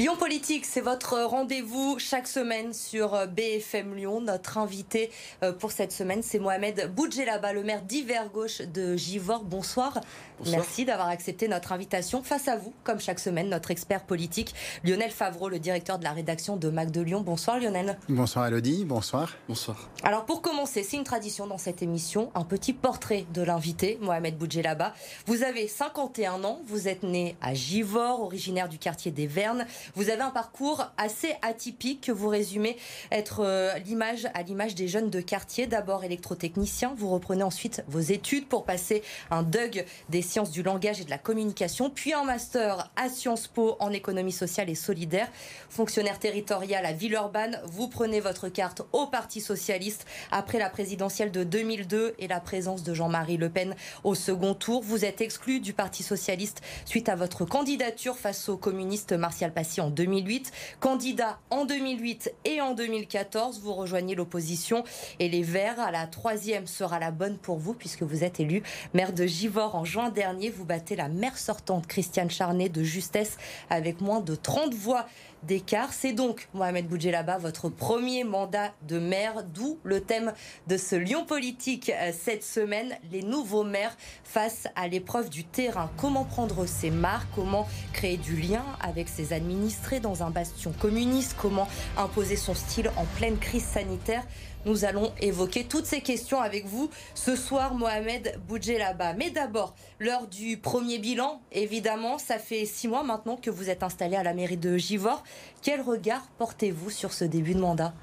Lyon Politique, c'est votre rendez-vous chaque semaine sur euh, BFM Lyon. Notre invité euh, pour cette semaine, c'est Mohamed Boudjelaba, le maire d'hiver gauche de Givor. Bonsoir. Merci d'avoir accepté notre invitation. Face à vous, comme chaque semaine, notre expert politique, Lionel Favreau, le directeur de la rédaction de Mac de Lyon. Bonsoir Lionel. Bonsoir Elodie, bonsoir. Bonsoir. Alors pour commencer, c'est une tradition dans cette émission, un petit portrait de l'invité, Mohamed Boudjelaba. Vous avez 51 ans, vous êtes né à Givor, originaire du quartier des Vernes. Vous avez un parcours assez atypique que vous résumez être euh, l'image à l'image des jeunes de quartier. D'abord électrotechnicien, vous reprenez ensuite vos études pour passer un DUG des sciences du langage et de la communication, puis un master à Sciences Po en économie sociale et solidaire. Fonctionnaire territorial à Villeurbanne, vous prenez votre carte au Parti socialiste après la présidentielle de 2002 et la présence de Jean-Marie Le Pen au second tour. Vous êtes exclu du Parti socialiste suite à votre candidature face au communiste Martial Passy en 2008. Candidat en 2008 et en 2014, vous rejoignez l'opposition et les Verts. À la troisième sera la bonne pour vous puisque vous êtes élu maire de Givors en juin dernier. Vous battez la maire sortante Christiane Charnet de justesse avec moins de 30 voix d'écart. C'est donc, Mohamed Boudjelaba, votre premier mandat de maire, d'où le thème de ce Lyon politique euh, cette semaine, les nouveaux maires face à l'épreuve du terrain. Comment prendre ses marques, comment créer du lien avec ses administrés dans un bastion communiste, comment imposer son style en pleine crise sanitaire? Nous allons évoquer toutes ces questions avec vous ce soir, Mohamed Boudjelaba. Mais d'abord, l'heure du premier bilan, évidemment, ça fait six mois maintenant que vous êtes installé à la mairie de Givors. Quel regard portez-vous sur ce début de mandat?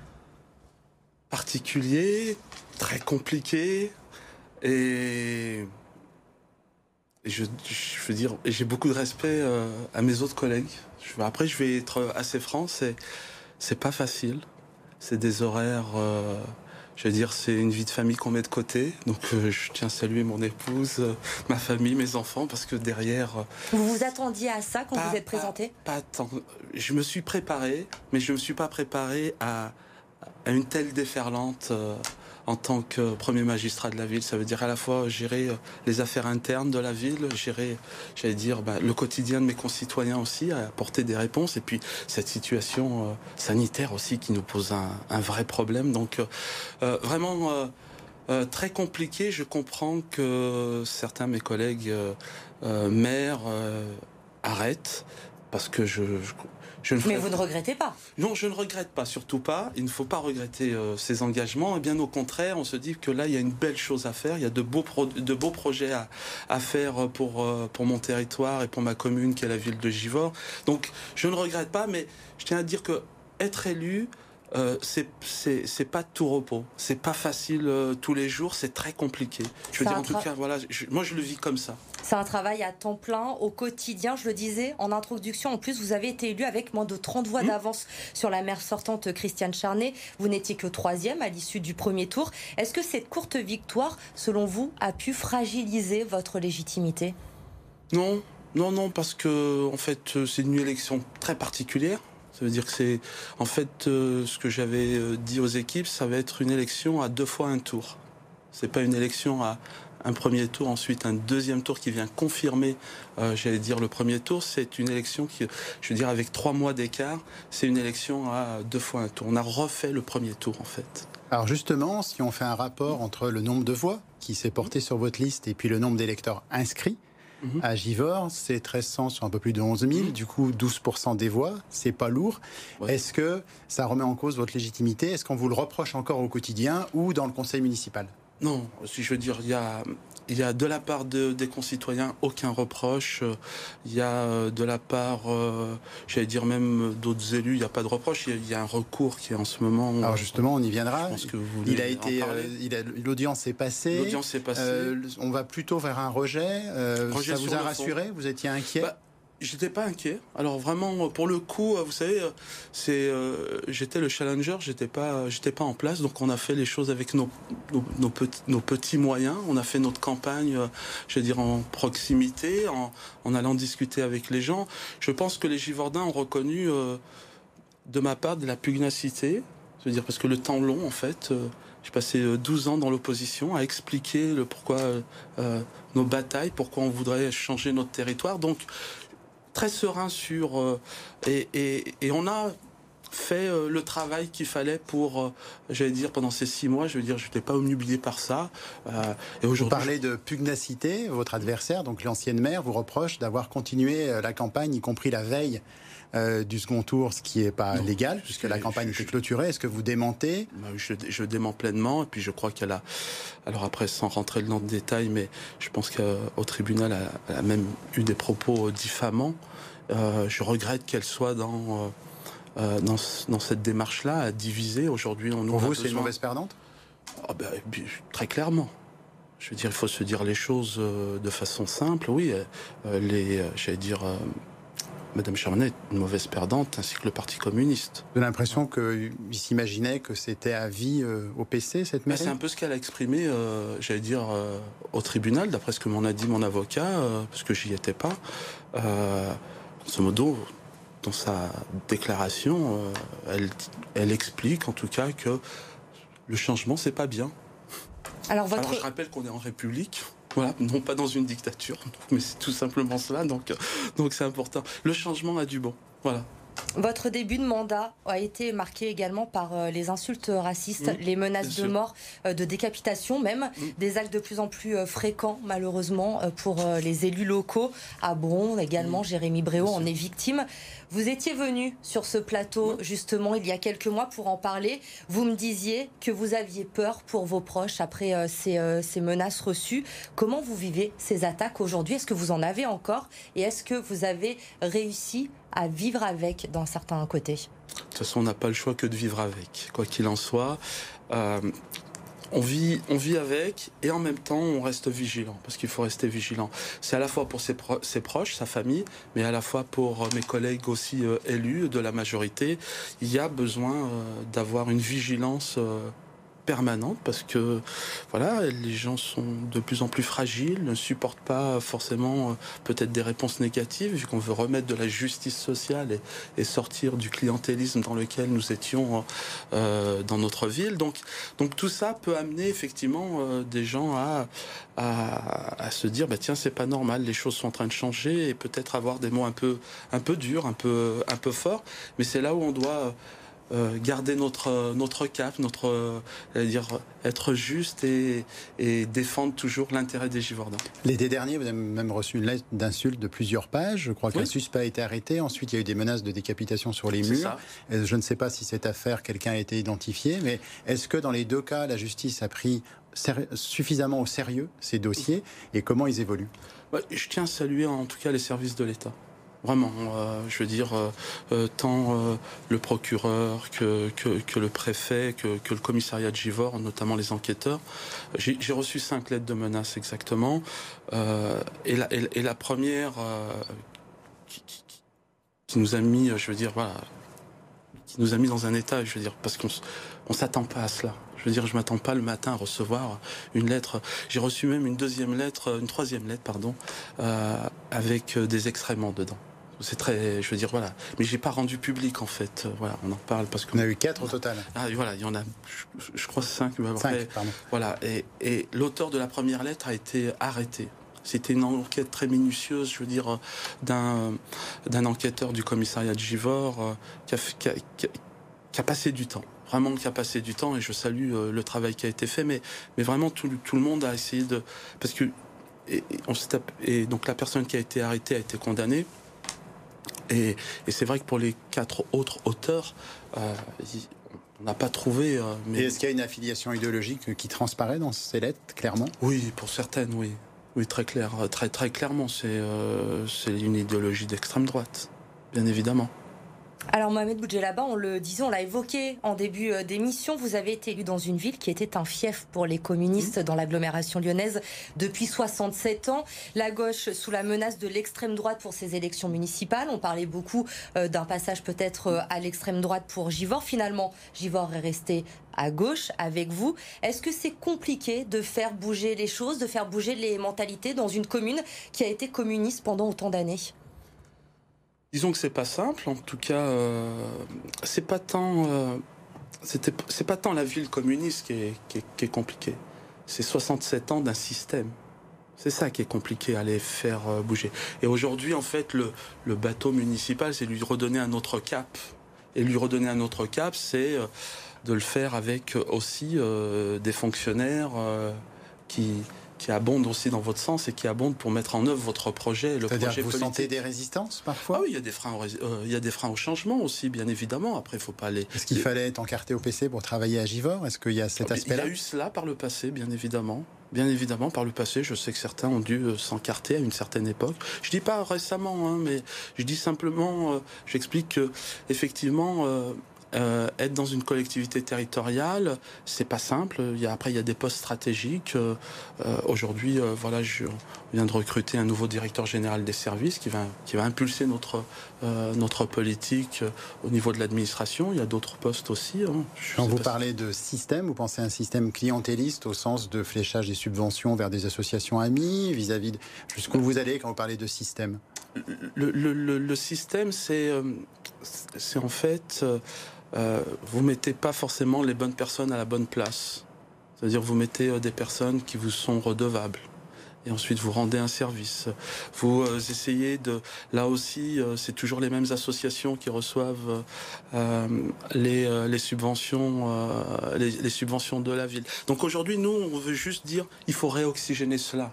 Particulier, très compliqué, et, je, veux dire, j'ai beaucoup de respect euh, à mes autres collègues. Après, je vais être assez franc, c'est pas facile c'est des horaires. Euh, je veux dire, c'est une vie de famille qu'on met de côté. Donc, euh, je tiens à saluer mon épouse, euh, ma famille, mes enfants, parce que derrière. vous vous attendiez à ça quand vous êtes présenté? pas, tant. Je me suis préparé, mais je ne me suis pas préparé à, à une telle déferlante en tant que premier magistrat de la ville. Ça veut dire à la fois gérer euh, les affaires internes de la ville, gérer, j'allais dire, bah, le quotidien de mes concitoyens aussi, apporter des réponses, et puis cette situation euh, sanitaire aussi qui nous pose un, vrai problème. Donc euh, vraiment très compliqué. Je comprends que certains de mes collègues maires arrêtent parce que je, mais vous ne regrettez pas Non, je ne regrette pas, surtout pas. Il ne faut pas regretter euh, ces engagements. Et bien au contraire, on se dit que là, il y a une belle chose à faire. Il y a de beaux, de beaux projets à, à faire pour, euh, pour mon territoire et pour ma commune, qui est la ville de Givors. Donc, je ne regrette pas, mais je tiens à dire que être élu, euh, c'est pas tout repos. C'est pas facile euh, tous les jours. C'est très compliqué. Je veux dire, en tout cas, voilà, moi je le vis comme ça. C'est un travail à temps plein, au quotidien. Je le disais en introduction. En plus, vous avez été élu avec moins de 30 voix mmh. d'avance sur la maire sortante Christiane Charnet. Vous n'étiez que troisième à l'issue du premier tour. Est-ce que cette courte victoire, selon vous, a pu fragiliser votre légitimité? Non, non, non, parce que en fait, c'est une élection très particulière. Ça veut dire que c'est, en fait, euh, ce que j'avais euh, dit aux équipes, ça va être une élection à deux fois un tour. C'est pas une élection à un premier tour, ensuite un deuxième tour qui vient confirmer, euh, j'allais dire, le premier tour. C'est une élection qui, je veux dire, avec trois mois d'écart, c'est une élection à deux fois un tour. On a refait le premier tour, en fait. Alors justement, si on fait un rapport entre le nombre de voix qui s'est porté sur votre liste et puis le nombre d'électeurs inscrits, Mhm. À Givors, c'est 1300 sur un peu plus de 11 000, mhm. du coup 12% des voix, c'est pas lourd. Est-ce que ça remet en cause votre légitimité? Est-ce qu'on vous le reproche encore au quotidien ou dans le conseil municipal? Non, si je veux dire, il y a, il y a de la part de, des concitoyens aucun reproche. Il y a euh, de la part, euh, j'allais dire même d'autres élus, il n'y a pas de reproche. Il y, a, un recours qui est en ce moment. Alors justement, on y viendra. que vous il a été, euh, l'audience est passée. L'audience est passée. on va plutôt vers un rejet. ça vous a rassuré? Vous étiez inquiet? Bah, J'étais pas inquiet. Alors vraiment, pour le coup, vous savez, c'est, euh, j'étais le challenger, j'étais pas, j'étais pas en place, donc on a fait les choses avec nos, nos, petits, moyens. On a fait notre campagne, euh, je veux dire, en proximité, en, allant discuter avec les gens. Je pense que les Givordins ont reconnu, euh, de ma part, de la pugnacité. Je veux dire, parce que le temps long, en fait, j'ai passé 12 ans dans l'opposition à expliquer pourquoi nos batailles, pourquoi on voudrait changer notre territoire. Donc, très serein sur et, et, on a fait le travail qu'il fallait pour, j'allais dire, pendant ces six mois, je veux dire, je n'étais pas omnubilé par ça. et aujourd'hui, vous parlez de pugnacité. Votre adversaire, donc l'ancienne maire, vous reproche d'avoir continué la campagne, y compris la veille euh, du second tour, ce qui n'est pas légal, puisque la campagne était clôturée. Est-ce que vous démentez? Bah je, je, dément pleinement, et puis je crois qu'elle a... Alors après, sans rentrer dans le détail, mais je pense qu'au tribunal, elle a, même eu des propos diffamants. Euh, je regrette qu'elle soit dans, euh, dans, dans, cette démarche-là, à diviser. Aujourd'hui, on Pour vous, c'est une mauvaise perdante? Ah ben, Très clairement. Je veux dire, il faut se dire les choses de façon simple. Oui, les, j'allais dire, Madame Charbonnet est une mauvaise perdante, ainsi que le Parti communiste. J'ai l'impression qu'il s'imaginait que c'était à vie euh, au PC, cette mairie? C'est un peu ce qu'elle a exprimé, euh, j'allais dire, euh, au tribunal, d'après ce que m'en a dit mon avocat, parce que j'y étais pas. ce modo, dans sa déclaration, elle, elle explique en tout cas que le changement, c'est pas bien. Alors, votre... je rappelle qu'on est en République. Voilà, non pas dans une dictature, mais c'est tout simplement cela, donc euh, donc c'est important. Le changement a du bon. Voilà. Votre début de mandat a été marqué également par euh, les insultes racistes, les menaces de mort, euh, de décapitation même, des actes de plus en plus fréquents malheureusement pour les élus locaux. À Bron également, Jérémy Bréau en est victime. Vous étiez venu sur ce plateau justement il y a quelques mois pour en parler. Vous me disiez que vous aviez peur pour vos proches après euh, euh, ces, menaces reçues. Comment vous vivez ces attaques aujourd'hui? Est-ce que vous en avez encore? Et est-ce que vous avez réussi à vivre avec d'un certain côté De toute façon, on n'a pas le choix que de vivre avec, quoi qu'il en soit. Euh, on vit, on vit avec et en même temps on reste vigilant parce qu'il faut rester vigilant. C'est à la fois pour ses, proches, sa famille, mais à la fois pour euh, mes collègues aussi euh, élus de la majorité. Il y a besoin d'avoir une vigilance permanente parce que voilà, les gens sont de plus en plus fragiles, ne supportent pas forcément euh, peut-être des réponses négatives vu qu'on veut remettre de la justice sociale et, sortir du clientélisme dans lequel nous étions euh, dans notre ville. Donc, donc tout ça peut amener effectivement euh, des gens à, à, se dire bah tiens c'est pas normal, les choses sont en train de changer et peut-être avoir des mots un peu un peu durs, un peu un peu forts, mais c'est là où on doit euh, garder notre notre cap, notre euh, dire être juste et, et défendre toujours l'intérêt des Givordins. L'été dernier, vous avez même reçu une lettre d'insulte de plusieurs pages. Je crois qu'un suspect a été arrêté. Ensuite, il y a eu des menaces de décapitation sur les murs. Je ne sais pas si cette affaire, quelqu'un a été identifié, mais est-ce que dans les deux cas, la justice a pris suffisamment au sérieux ces dossiers et comment ils évoluent? Je tiens à saluer en tout cas les services de l'État. Vraiment, euh, je veux dire, euh, euh, tant le procureur que, que, le préfet, que, que, le commissariat de Givor, notamment les enquêteurs. J'ai reçu cinq lettres de menaces exactement. Et la, première qui, nous a mis, je veux dire, voilà, qui nous a mis dans un état, je veux dire, parce qu'on on s'attend pas à cela. Je veux dire, je m'attends pas le matin à recevoir une lettre. J'ai reçu même une deuxième lettre, une troisième lettre, pardon, avec des excréments dedans. C'est très, je veux dire, voilà. Mais j'ai pas rendu public en fait. Voilà, on en parle parce qu'on a eu quatre au total. Ah voilà, il y en a, je, crois cinq. cinq pardon. Voilà. Et, et l'auteur de la première lettre a été arrêté. C'était une enquête très minutieuse, je veux dire, d'un d'un enquêteur du commissariat de Givor euh, qui a, qui, a, qui, a, passé du temps vraiment qui a passé du temps et je salue euh, le travail qui a été fait mais mais vraiment tout, tout le monde a essayé de parce que et, on et donc la personne qui a été arrêtée a été condamnée et, c'est vrai que pour les quatre autres auteurs, euh, on n'a pas trouvé. Euh, mais... est-ce qu'il y a une affiliation idéologique qui transparaît dans ces lettres, clairement? Oui, pour certaines, oui. Oui, très clair, très très clairement, c'est euh, c'est une idéologie d'extrême droite, bien évidemment. Alors Mohamed Boudjelaba, on le disait, on l'a évoqué en début euh, d'émission, vous avez été élu dans une ville qui était un fief pour les communistes dans l'agglomération lyonnaise depuis 67 ans. La gauche sous la menace de l'extrême droite pour ces élections municipales. On parlait beaucoup euh, d'un passage peut-être euh, à l'extrême droite pour Givor. Finalement, Givor est resté à gauche avec vous. Est-ce que c'est compliqué de faire bouger les choses, de faire bouger les mentalités dans une commune qui a été communiste pendant autant d'années? Disons que c'est pas simple. En tout cas, euh, c'est pas tant, euh, c'est pas tant la ville communiste qui est, qui est, compliquée. C'est 67 ans d'un système. C'est ça qui est compliqué à les faire bouger. Et aujourd'hui, en fait, le, le bateau municipal, c'est lui redonner un autre cap. Et lui redonner un autre cap, c'est de le faire avec aussi des fonctionnaires qui, qui abondent aussi dans votre sens et qui abondent pour mettre en œuvre votre projet. Le projet vous sentez des résistances parfois ah Oui, il y, a des freins au, euh, il y a des freins au changement aussi, bien évidemment. Après, il faut pas aller. Est-ce qu'il fallait être encarté au PC pour travailler à Givor? Est-ce qu'il y a cet aspect-là? Il y a eu cela par le passé, bien évidemment. Bien évidemment, par le passé, je sais que certains ont dû euh, s'encarter à une certaine époque. Je dis pas récemment, hein, mais je dis simplement, euh, j'explique que effectivement, euh, être dans une collectivité territoriale, c'est pas simple. Il y a, après, il y a des postes stratégiques. Euh, euh, Aujourd'hui, euh, voilà, je viens de recruter un nouveau directeur général des services qui va, qui va impulser notre, euh, notre politique au niveau de l'administration. Il y a d'autres postes aussi. Hein. Quand vous parlez de système, vous pensez à un système clientéliste au sens de fléchage des subventions vers des associations amies vis-à-vis de... Jusqu'où vous allez quand vous parlez de système? Le, le, le, le, système, c'est en fait euh, vous mettez pas forcément les bonnes personnes à la bonne place. C'est-à-dire vous mettez euh, des personnes qui vous sont redevables. Et ensuite, vous rendez un service. Vous euh, essayez de... Là aussi, c'est toujours les mêmes associations qui reçoivent les, les, subventions, les subventions de la ville. Donc aujourd'hui, nous, on veut juste dire, il faut réoxygéner cela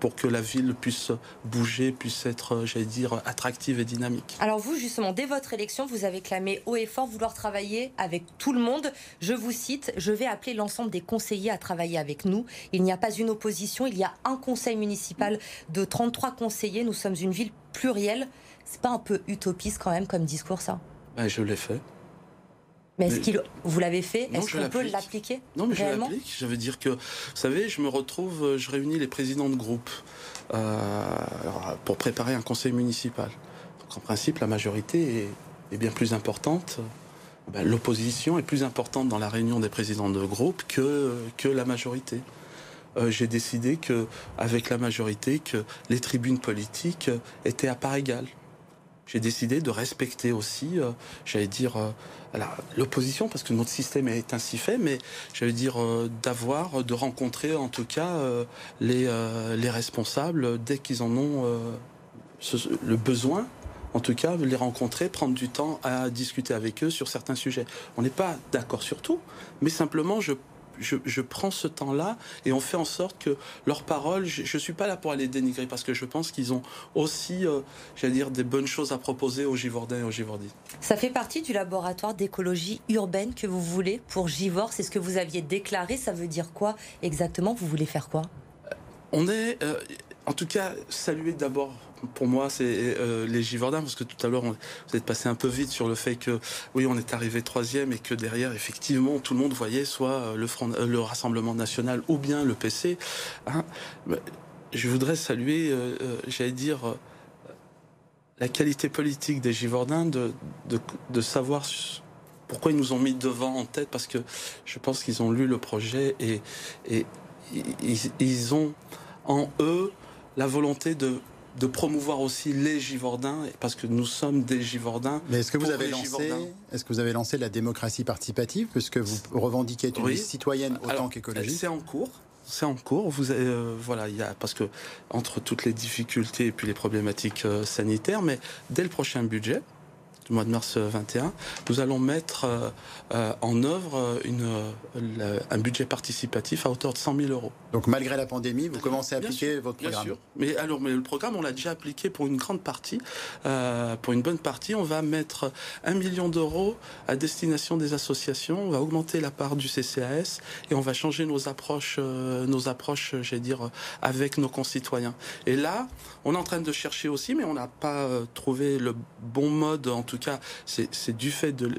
pour que la ville puisse bouger, puisse être, j'allais dire, attractive et dynamique. Alors vous, justement, dès votre élection, vous avez clamé haut et fort vouloir travailler avec tout le monde. Je vous cite, je vais appeler l'ensemble des conseillers à travailler avec nous. Il n'y a pas une opposition, il y a un conseil municipal de 33 conseillers. Nous sommes une ville plurielle. C'est pas un peu utopiste quand même comme discours ça? Ben, Je l'ai fait. Mais est-ce qu'il vous l'avez fait? Est-ce qu'on peut l'appliquer Non, mais je l'applique. Je veux dire que, vous savez, je me retrouve, euh, je réunis les présidents de groupe euh, pour préparer un conseil municipal. Donc en principe, la majorité est, est bien plus importante. Ben, L'opposition est plus importante dans la réunion des présidents de groupe que, que la majorité. Euh, J'ai décidé que, avec la majorité, que les tribunes politiques étaient à part égale j'ai décidé de respecter aussi, euh, j'allais dire, euh, l'opposition, parce que notre système est ainsi fait, mais j'allais dire euh, d'avoir, de rencontrer en tout cas les, les responsables dès qu'ils en ont le besoin. En tout cas, les rencontrer, prendre du temps à discuter avec eux sur certains sujets. On n'est pas d'accord sur tout, mais simplement, je je, je, prends ce temps-là et on fait en sorte que leurs paroles, je ne suis pas là pour aller dénigrer parce que je pense qu'ils ont aussi, euh, j'allais dire, des bonnes choses à proposer aux Givordins et aux Givordies. Ça fait partie du laboratoire d'écologie urbaine que vous voulez pour Givor C'est ce que vous aviez déclaré. Ça veut dire quoi exactement? Vous voulez faire quoi? On est, euh, en tout cas, saluer d'abord pour moi, c'est euh, les Givordins, parce que tout à l'heure, vous êtes passé un peu vite sur le fait que, oui, on est arrivé troisième et que derrière, effectivement, tout le monde voyait soit euh, le, Front, euh, le Rassemblement National ou bien le PC. Hein. Je voudrais saluer, j'allais dire, la qualité politique des Givordins de, savoir pourquoi ils nous ont mis devant en tête, parce que je pense qu'ils ont lu le projet et, ils ont en eux la volonté de de promouvoir aussi les Givordins, parce que nous sommes des Givordins. Mais est-ce que vous avez lancé, est-ce que vous avez lancé la démocratie participative, puisque vous revendiquez être une oui. citoyenne autant qu'écologiste C'est en cours. C'est en cours. Vous avez, euh, voilà, il y a parce que entre toutes les difficultés et puis les problématiques euh, sanitaires, mais dès le prochain budget, du mois de mars 21, nous allons mettre euh, en œuvre une, un budget participatif à hauteur de 100 000 euros. Donc malgré la pandémie, vous commencez à appliquer sûr, votre programme. Bien sûr. Mais alors, mais le programme, on l'a déjà appliqué pour une grande partie, euh, pour une bonne partie. On va mettre un million d'euros à destination des associations. On va augmenter la part du CCAS et on va changer nos approches, euh, nos approches, j'allais dire, avec nos concitoyens. Et là, on est en train de chercher aussi, mais on n'a pas euh, trouvé le bon mode. En tout cas, c'est du fait de,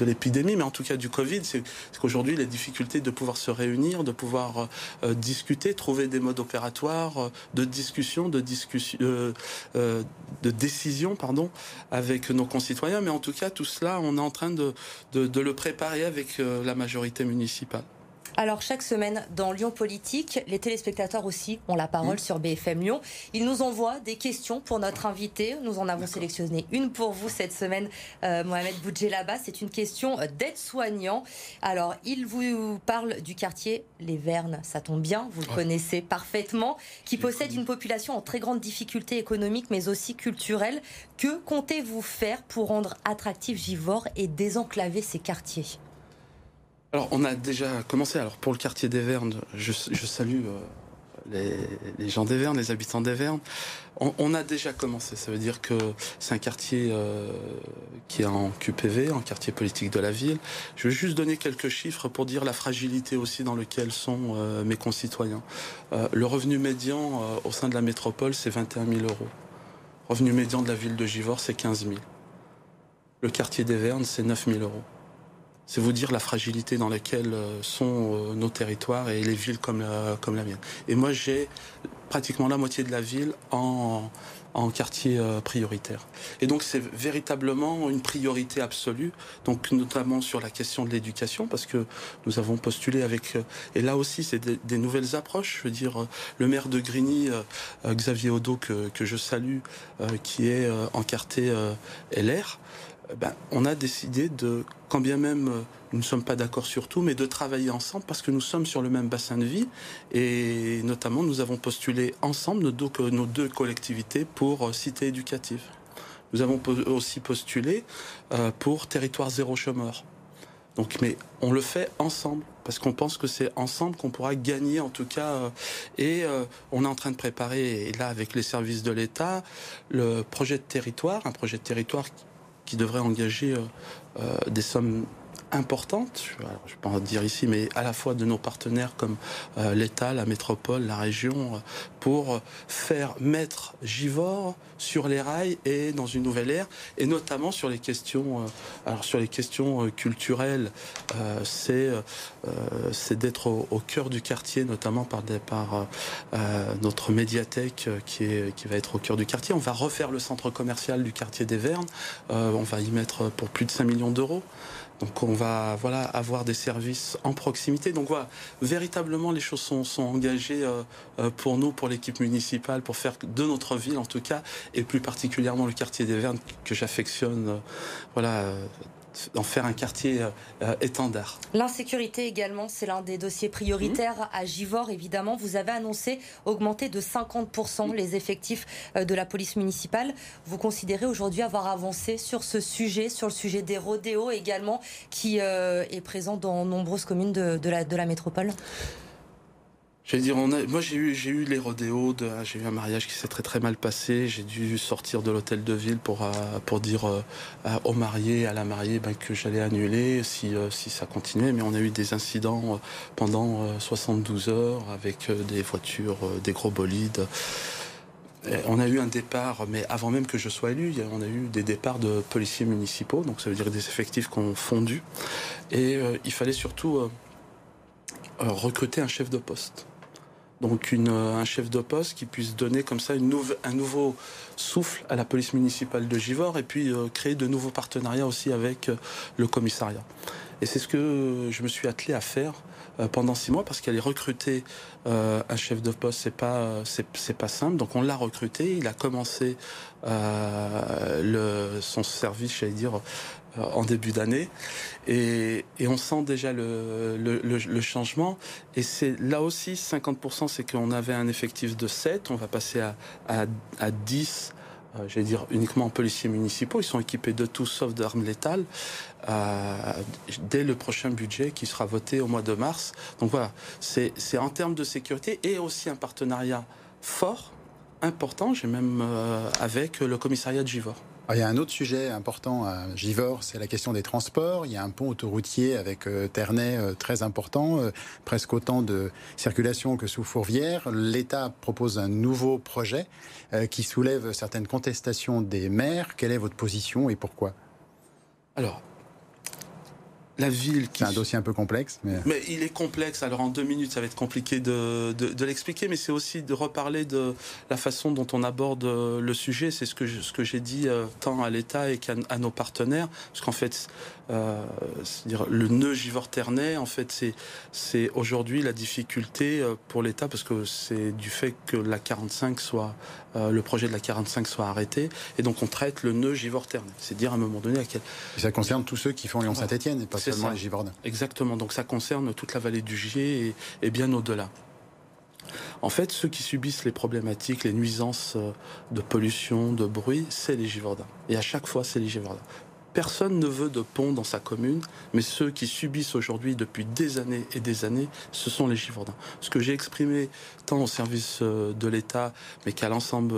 l'épidémie, mais en tout cas du Covid, c'est qu'aujourd'hui, les difficultés de pouvoir se réunir, de pouvoir euh, discuter, trouver des modes opératoires euh, de discussion, de, discussion, euh, de décision, pardon, avec nos concitoyens. Mais en tout cas, tout cela, on est en train de, le préparer avec la majorité municipale. Alors chaque semaine dans Lyon Politique, les téléspectateurs aussi ont la parole sur BFM Lyon. Ils nous envoient des questions pour notre invité. Nous en avons sélectionné une pour vous cette semaine, euh, Mohamed Boudjelaba. C'est une question d'aide-soignant. Alors il vous parle du quartier Les Vernes, ça tombe bien, vous le connaissez parfaitement, qui possède une population en très grande difficulté économique mais aussi culturelle. Que comptez-vous faire pour rendre attractif Givors et désenclaver ces quartiers? Alors, on a déjà commencé. Alors, pour le quartier des Vernes, je, salue euh, les, gens des Vernes, les habitants des Vernes. On, a déjà commencé. Ça veut dire que c'est un quartier euh, qui est en QPV, en quartier politique de la ville. Je vais juste donner quelques chiffres pour dire la fragilité aussi dans laquelle sont euh, mes concitoyens. le revenu médian au sein de la métropole, c'est 21 000 euros. Revenu médian de la ville de Givors, c'est 15 000. Le quartier des Vernes, c'est 9 000 euros. C'est vous dire la fragilité dans laquelle euh, sont euh, nos territoires et les villes comme la, mienne. Et moi, j'ai pratiquement la moitié de la ville en, en quartier euh, prioritaire. Et donc c'est véritablement une priorité absolue, donc notamment sur la question de l'éducation, parce que nous avons postulé avec, et là aussi c'est des, nouvelles approches, je veux dire, le maire de Grigny, Xavier Odo, que, que je salue, qui est encarté LR, ben, on a décidé de, quand bien même euh, nous ne sommes pas d'accord sur tout, mais de travailler ensemble parce que nous sommes sur le même bassin de vie et notamment nous avons postulé ensemble nos deux, collectivités pour euh, cité éducative. Nous avons aussi postulé euh, pour territoire zéro chômeur. Donc, mais on le fait ensemble parce qu'on pense que c'est ensemble qu'on pourra gagner en tout cas. et on est en train de préparer, et là avec les services de l'État, le projet de territoire, un projet de territoire qui devrait engager euh, euh, des sommes importantes, je ne vais pas en dire ici, mais à la fois de nos partenaires comme euh, l'État, la métropole, la région, pour faire mettre Givor sur les rails et dans une nouvelle ère, et notamment sur les questions, euh, alors sur les questions euh, culturelles, euh, c'est c'est d'être au, cœur du quartier, notamment par, des, par notre médiathèque qui est qui va être au cœur du quartier. On va refaire le centre commercial du quartier des Vernes. on va y mettre pour plus de 5 millions d'euros. Donc on va voilà avoir des services en proximité. Donc voilà, véritablement les choses sont, sont engagées euh, euh, pour nous, pour l'équipe municipale, pour faire de notre ville en tout cas, et plus particulièrement le quartier des Vernes que j'affectionne, euh, voilà d'en faire un quartier euh, euh, étendard. L'insécurité également, c'est l'un des dossiers prioritaires mmh. à Givors, évidemment. Vous avez annoncé augmenter de 50% les effectifs euh, de la police municipale. Vous considérez aujourd'hui avoir avancé sur ce sujet, sur le sujet des rodéos également, qui est présent dans nombreuses communes de, la, de la métropole? Je vais dire, moi j'ai eu, j'ai eu les rodéos, de, j'ai eu un mariage qui s'est très très mal passé. J'ai dû sortir de l'hôtel de ville pour euh, dire euh, au marié, à la mariée, ben, que j'allais annuler euh, si ça continuait. Mais on a eu des incidents pendant 72 heures avec des voitures, des gros bolides. on a eu un départ, mais avant même que je sois élu, on a eu des départs de policiers municipaux, donc ça veut dire des effectifs qui ont fondu. Et il fallait surtout recruter un chef de poste donc une, un chef de poste qui puisse donner comme ça une un nouveau souffle à la police municipale de Givors et puis euh, créer de nouveaux partenariats aussi avec euh, le commissariat. Et c'est ce que je me suis attelé à faire euh, pendant six mois parce qu'aller recruter un chef de poste c'est pas c'est pas simple donc on l'a recruté il a commencé le, son service j'allais dire en début d'année. Et, on sent déjà le, changement. Et c'est là aussi, 50%, c'est qu'on avait un effectif de 7, on va passer à, à, 10 euh, j'allais dire uniquement policiers municipaux, ils sont équipés de tout sauf d'armes létales, euh, dès le prochain budget qui sera voté au mois de mars. Donc voilà, c'est en termes de sécurité et aussi un partenariat fort, important, j'ai même euh, avec le commissariat de Givor. Ah, il y a un autre sujet important à Givors, c'est la question des transports. Il y a un pont autoroutier avec euh, Ternay euh, très important, euh, presque autant de circulation que sous Fourvière. L'État propose un nouveau projet qui soulève certaines contestations des maires. Quelle est votre position et pourquoi? Alors, la ville qui... C'est un dossier un peu complexe. Mais... mais... il est complexe. Alors en deux minutes, ça va être compliqué de, de, l'expliquer, mais c'est aussi de reparler de la façon dont on aborde le sujet. C'est ce que, ce que j'ai dit euh, tant à l'État et qu'à nos partenaires. Parce qu'en fait, euh, dire le nœud Givor-Ternay, en fait, c'est, c'est aujourd'hui la difficulté euh, pour l'État, parce que c'est du fait que la 45 soit, euh, le projet de la 45 soit arrêté. Et donc on traite le nœud Givor-Ternay. C'est dire à un moment donné à quel... Et ça concerne tous ceux qui font Lyon-Saint-Etienne seulement les Givordins. Exactement. Donc ça concerne toute la vallée du Gier et, bien au-delà. En fait, ceux qui subissent les problématiques, les nuisances euh, de pollution, de bruit, c'est les Givordins. Et à chaque fois, c'est les Givordins. Personne ne veut de pont dans sa commune, mais ceux qui subissent aujourd'hui depuis des années et des années, ce sont les Givordins. Ce que j'ai exprimé tant au service euh, de l'État, mais qu'à l'ensemble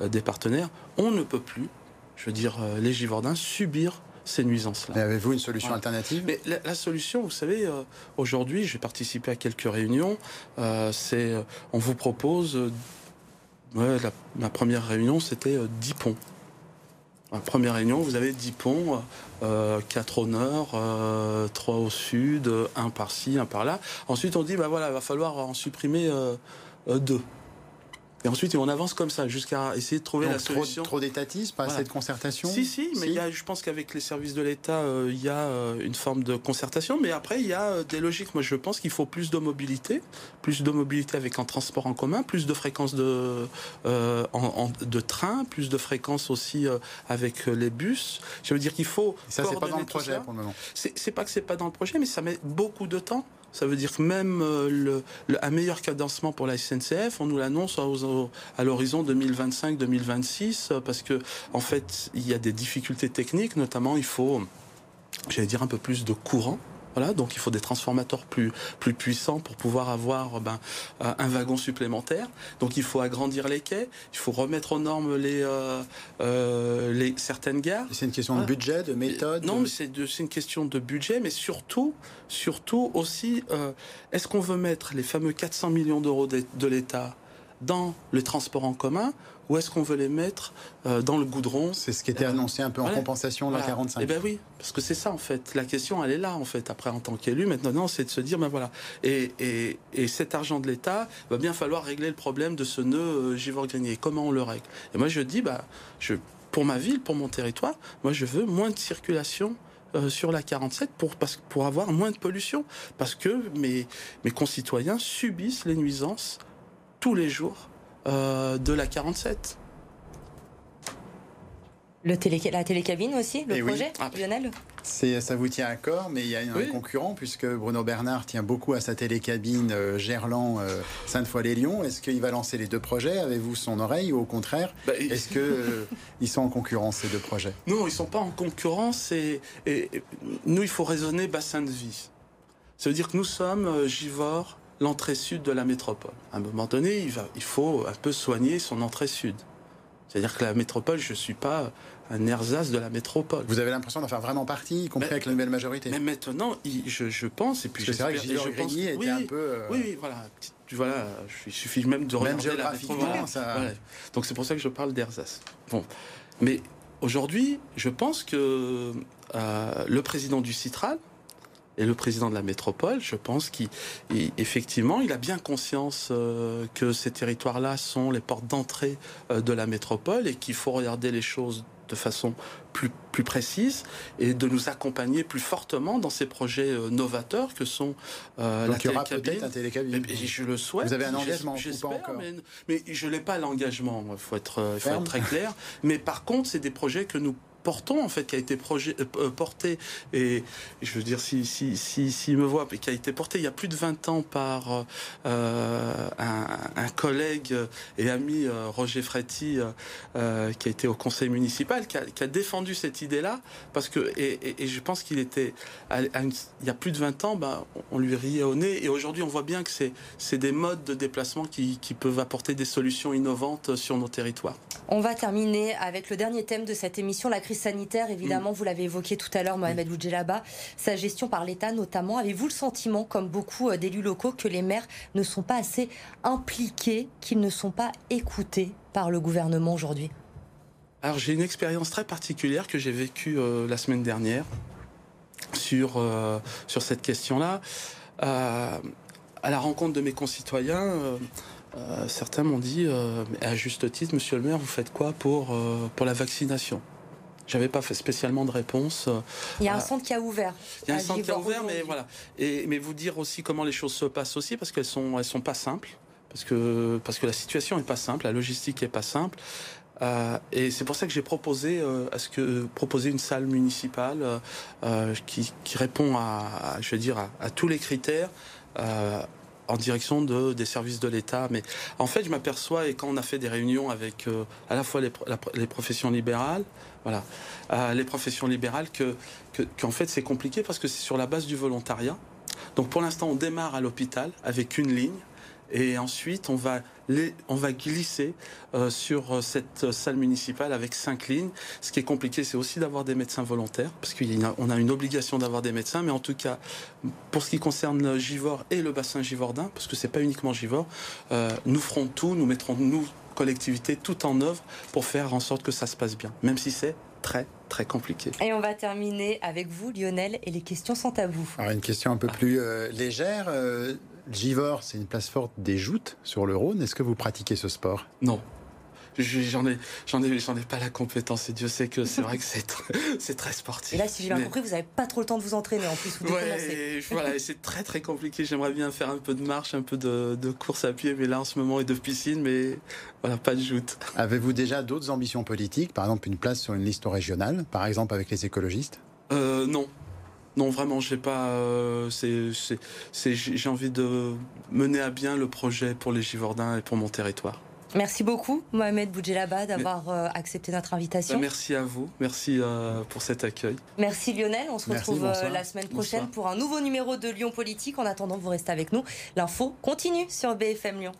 euh, des partenaires, on ne peut plus, je veux dire, les Givordins, subir ces nuisances-là. Avez-vous une solution alternative? Mais la, solution, vous savez, aujourd'hui, j'ai participé à quelques réunions. c'est, on vous propose, ma première réunion, c'était 10 ponts première réunion, vous avez 10 ponts, euh, 4 au nord, euh, 3 au sud, un par-ci, un par-là. Ensuite, on dit, bah voilà, il va falloir en supprimer euh, euh deux. Et ensuite, on avance comme ça jusqu'à essayer de trouver la solution. Trop d'étatisme, pas assez de concertation Si, si, mais Il y a, je pense qu'avec les services de l'État, euh, il y a euh, une forme de concertation. Mais après, il y a euh, des logiques. Moi, je pense qu'il faut plus de mobilité, plus de mobilité avec un transport en commun, plus de fréquences de, en, de train, plus de fréquences aussi avec les bus. Je veux dire qu'il faut. ça, c'est pas dans le projet pour le moment. C'est pas que c'est pas dans le projet, mais ça met beaucoup de temps. Ça veut dire que même euh, un meilleur cadencement pour la SNCF, on nous l'annonce à l'horizon 2025-2026 parce que en fait, il y a des difficultés techniques, notamment il faut, j'allais dire, un peu plus de courant voilà, donc il faut des transformateurs plus, plus puissants pour pouvoir avoir ben, euh, un wagon supplémentaire. Donc il faut agrandir les quais, il faut remettre aux normes les, euh, euh les certaines gares. C'est une question de budget, de méthode Non, mais c'est une question de budget, mais surtout, surtout aussi, euh, est-ce qu'on veut mettre les fameux 400 millions d'euros de l'État dans le transport en commun ou est-ce qu'on veut les mettre euh, dans le goudron? C'est ce qui était annoncé un peu en compensation de la 45. Eh ben oui, parce que c'est ça en fait. La question, elle est là en fait. Après, en tant qu'élu, maintenant, c'est de se dire, ben voilà. Et, et, et cet argent de l'État, va bien falloir régler le problème de ce nœud euh, Givor-Grenier. Comment on le règle? Et moi, je dis, bah, je, pour ma ville, pour mon territoire, moi, je veux moins de circulation euh, sur la 47 pour, pour avoir moins de pollution. Parce que mes, mes concitoyens subissent les nuisances tous les jours euh, de la 47. Le télé, la télécabine aussi, le eh projet, ah. Lionel ça vous tient à corps, mais il y a un concurrent, puisque Bruno Bernard tient beaucoup à sa télécabine euh, Gerland euh, Sainte-Foy-les-Lyons. Est-ce qu'il va lancer les deux projets? Avez-vous son oreille ou au contraire bah, Est-ce qu'ils ils sont en concurrence, ces deux projets? Non, ils ne sont pas en concurrence. Et, et, nous, il faut raisonner bassin de vie. Ça veut dire que nous sommes Givors, l'entrée sud de la métropole. À un moment donné, il, va, il faut un peu soigner son entrée sud. C'est-à-dire que la métropole, je ne suis pas un ersatz de la métropole. Vous avez l'impression d'en faire vraiment partie, y compris avec la nouvelle majorité? Mais maintenant, je, pense, et puis c'est vrai que Gilles était oui, un peu... Euh, oui, oui, voilà. voilà il suffit même de regarder même la métropole. Ça... Donc c'est pour ça que je parle d'ersatz. Bon. Mais aujourd'hui, je pense que euh, le président du Citral, et le président de la métropole, je pense qu'effectivement, il a bien conscience euh, que ces territoires-là sont les portes d'entrée euh, de la métropole et qu'il faut regarder les choses de façon plus, plus précise et de nous accompagner plus fortement dans ces projets euh, novateurs que sont euh, Donc la il y aura peut-être un télécabine. je le souhaite. Vous avez un engagement pas encore mais, mais, je n'ai pas l'engagement, il faut être, faut être très clair. mais par contre, c'est des projets que nous portons en fait qui a été projet, euh, porté et je veux dire si si si, me voit qui a été porté il y a plus de 20 ans par euh, un, collègue et ami euh, Roger Fretti euh, qui a été au conseil municipal qui a, défendu cette idée là parce que et, je pense qu'il était il y a plus de 20 ans ben, on lui riait au nez et aujourd'hui on voit bien que c'est c'est des modes de déplacement qui, qui peuvent apporter des solutions innovantes sur nos territoires. On va terminer avec le dernier thème de cette émission la crise sanitaire, évidemment, mm. vous l'avez évoqué tout à l'heure, Mohamed mm. Boudjelaba, sa gestion par l'État notamment. Avez-vous le sentiment, comme beaucoup euh, d'élus locaux, que les maires ne sont pas assez impliqués, qu'ils ne sont pas écoutés par le gouvernement aujourd'hui? Alors j'ai une expérience très particulière que j'ai vécue euh, la semaine dernière. sur, sur cette question-là. à la rencontre de mes concitoyens, certains m'ont dit, à juste titre, Monsieur le maire, vous faites quoi pour, pour la vaccination? J'avais pas fait spécialement de réponse. Il y a un centre qui a ouvert. Il y a un centre qui a ouvert, mais voilà. Et mais vous dire aussi comment les choses se passent aussi, parce qu'elles sont elles sont pas simples, parce que parce que la situation est pas simple, la logistique est pas simple. Euh, et c'est pour ça que j'ai proposé euh, à ce que proposer une salle municipale euh, qui, qui, répond à, je veux dire à, tous les critères en direction de, des services de l'État. Mais en fait, je m'aperçois, et quand on a fait des réunions avec à la fois les, professions libérales, les professions libérales, que qu'en fait c'est compliqué parce que c'est sur la base du volontariat. Donc pour l'instant, on démarre à l'hôpital avec une ligne. Et ensuite, on va, glisser euh, sur euh, cette salle municipale avec cinq lignes. Ce qui est compliqué, c'est aussi d'avoir des médecins volontaires, parce qu'on a, une obligation d'avoir des médecins. Mais en tout cas, pour ce qui concerne Givor et le bassin Givordin, parce que c'est pas uniquement Givor, euh, nous ferons tout, nous mettrons nous collectivité tout en œuvre pour faire en sorte que ça se passe bien, même si c'est très très compliqué. Et on va terminer avec vous, Lionel, et les questions sont à vous. Alors une question un peu plus euh, légère. Euh, Givor, c'est une place forte des joutes sur le Rhône. Est-ce que vous pratiquez ce sport? Non. J'en ai, j'en ai, j'en ai pas la compétence et Dieu sait que c'est vrai que c'est, c'est très sportif. Et là, si j'ai bien compris, vous n'avez pas trop le temps de vous entraîner en plus. Vous ouais, voilà, c'est très très compliqué. J'aimerais bien faire un peu de marche, un peu de, de, course à pied, mais là en ce moment et de piscine, mais voilà, pas de joute. Avez-vous déjà d'autres ambitions politiques, par exemple une place sur une liste régionale, par exemple avec les écologistes? Euh, Non, non, vraiment, j'ai pas. Euh, c'est, j'ai envie de mener à bien le projet pour les Givordins et pour mon territoire. Merci beaucoup, Mohamed Boudjelaba, d'avoir euh, accepté notre invitation. Bah, merci à vous. Merci euh, pour cet accueil. Merci Lionel. On se retrouve euh, la semaine prochaine pour un nouveau numéro de Lyon Politique. En attendant, vous restez avec nous. L'info continue sur BFM Lyon.